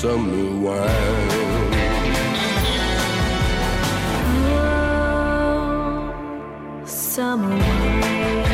summer wine. Oh, Summer wine.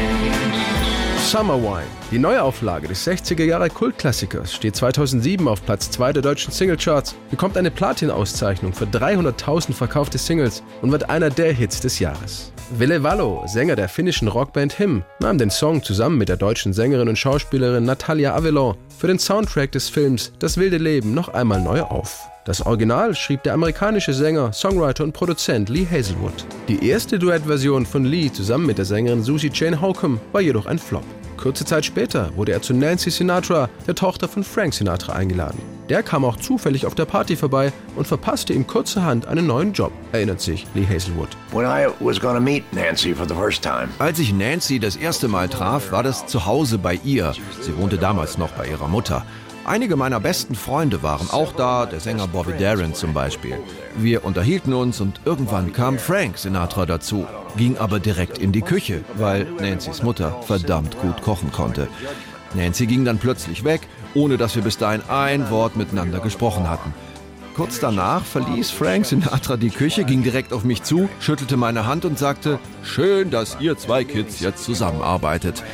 Summer Wine, die Neuauflage des 60er Jahre Kultklassikers, steht 2007 auf Platz 2 der deutschen Singlecharts, bekommt eine Platin-Auszeichnung für 300.000 verkaufte Singles und wird einer der Hits des Jahres. Ville Vallo, Sänger der finnischen Rockband Him, nahm den Song zusammen mit der deutschen Sängerin und Schauspielerin Natalia Avelon für den Soundtrack des Films Das wilde Leben noch einmal neu auf. Das Original schrieb der amerikanische Sänger, Songwriter und Produzent Lee Hazelwood. Die erste Duettversion von Lee zusammen mit der Sängerin Susie Jane Holcomb war jedoch ein Flop. Kurze Zeit später wurde er zu Nancy Sinatra, der Tochter von Frank Sinatra, eingeladen. Der kam auch zufällig auf der Party vorbei und verpasste ihm kurzerhand einen neuen Job, erinnert sich Lee Hazelwood. When I was going to meet Nancy for the first time, Als ich Nancy das erste Mal traf, war das zu Hause bei ihr. Sie wohnte damals noch bei ihrer Mutter. Einige meiner besten Freunde waren auch da, der Sänger Bobby Darin zum Beispiel. Wir unterhielten uns und irgendwann kam Frank Sinatra dazu, ging aber direkt in die Küche, weil Nancy's Mutter verdammt gut kochen konnte. Nancy ging dann plötzlich weg, ohne dass wir bis dahin ein Wort miteinander gesprochen hatten. Kurz danach verließ Frank Sinatra die Küche, ging direkt auf mich zu, schüttelte meine Hand und sagte, schön, dass ihr zwei Kids jetzt zusammenarbeitet.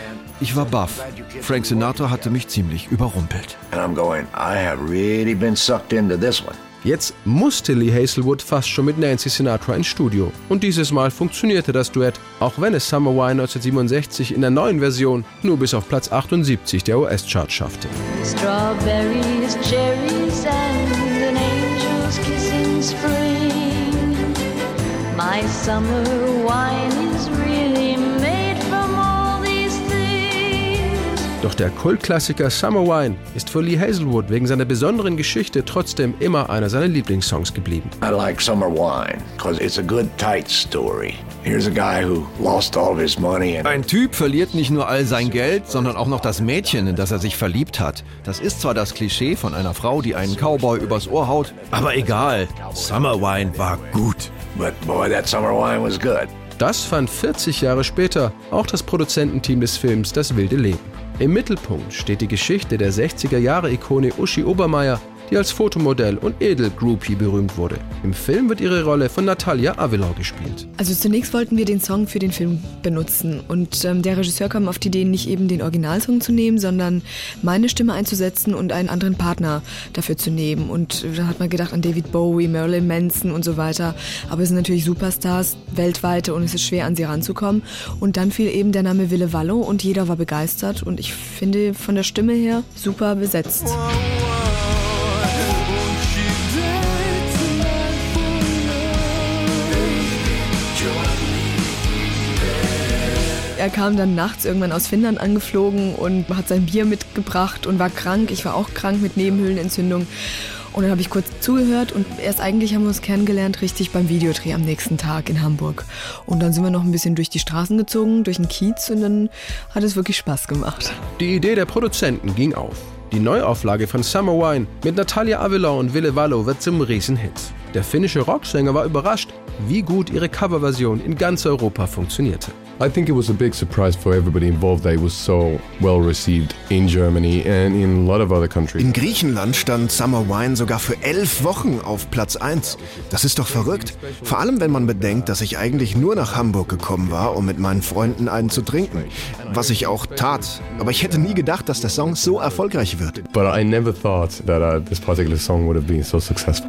Ich war baff. Frank Sinatra hatte mich ziemlich überrumpelt. and I'm going, I have really been sucked into this one. Jetzt musste Lee Hazelwood fast schon mit Nancy Sinatra ins Studio. Und dieses Mal funktionierte das Duett, auch wenn es Summer Wine 1967 in der neuen Version nur bis auf Platz 78 der US-Charts schaffte. Strawberries, cherries, and an angel's kiss in spring. My summer wine is really Doch der Kultklassiker Summer Wine ist für Lee Hazelwood wegen seiner besonderen Geschichte trotzdem immer einer seiner Lieblingssongs geblieben. I like Summer Wine because it's a good, tight story. Here's a guy who lost all of his money and Ein Typ verliert nicht nur all sein Geld, sondern auch noch das Mädchen, in das er sich verliebt hat. Das ist zwar das Klischee von einer Frau, die einen Cowboy übers Ohr haut, aber egal. Summer Wine war gut. but boy, that summer wine was good. Das fand 40 Jahre später auch das Produzententeam des Films Das wilde Leben. Im Mittelpunkt steht die Geschichte der 60er-Jahre-Ikone Uschi Obermeier, die als Fotomodell und Edel-Groupie berühmt wurde. Im Film wird ihre Rolle von Natalia Avelor gespielt. Also zunächst wollten wir den Song für den Film benutzen und ähm, der Regisseur kam auf die Idee, nicht eben den Originalsong zu nehmen, sondern meine Stimme einzusetzen und einen anderen Partner dafür zu nehmen. Und da hat man gedacht an David Bowie, Marilyn Manson und so weiter. Aber es sind natürlich Superstars weltweite und es ist schwer an sie ranzukommen. Und dann fiel eben der Name Ville Vallo und jeder war begeistert und ich finde von der Stimme her super besetzt. Er kam dann nachts irgendwann aus Finnland angeflogen und hat sein Bier mitgebracht und war krank. Ich war auch krank mit Nebenhöhlenentzündung. Und dann habe ich kurz zugehört und erst eigentlich haben wir uns kennengelernt, richtig beim Videodreh am nächsten Tag in Hamburg. Und dann sind wir noch ein bisschen durch die Straßen gezogen, durch den Kiez und dann hat es wirklich Spaß gemacht. Die Idee der Produzenten ging auf. Die Neuauflage von Summer Wine mit Natalia Avelor und Ville Vallo wird zum Riesenhit. Der finnische Rocksänger war überrascht, wie gut ihre Coverversion in ganz Europa funktionierte. I think it was a big surprise for everybody involved that it was so well received in Germany and in a lot of other countries. In Griechenland stand Summer Wine sogar für elf Wochen auf Platz 1. Das ist doch verrückt. Vor allem, wenn man bedenkt, dass ich eigentlich nur nach Hamburg gekommen war, um mit meinen Freunden einen zu trinken. Was ich auch tat. Aber ich hätte nie gedacht, dass der Song so erfolgreich wird. But I never thought that uh, this particular song would have been so successful.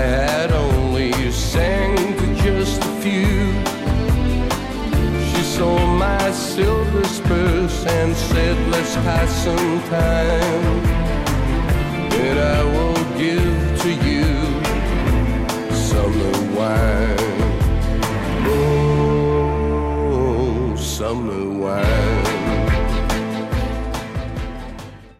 silver spurs and said, let's pass some time. Then I will give to you summer wine. Oh, summer wine.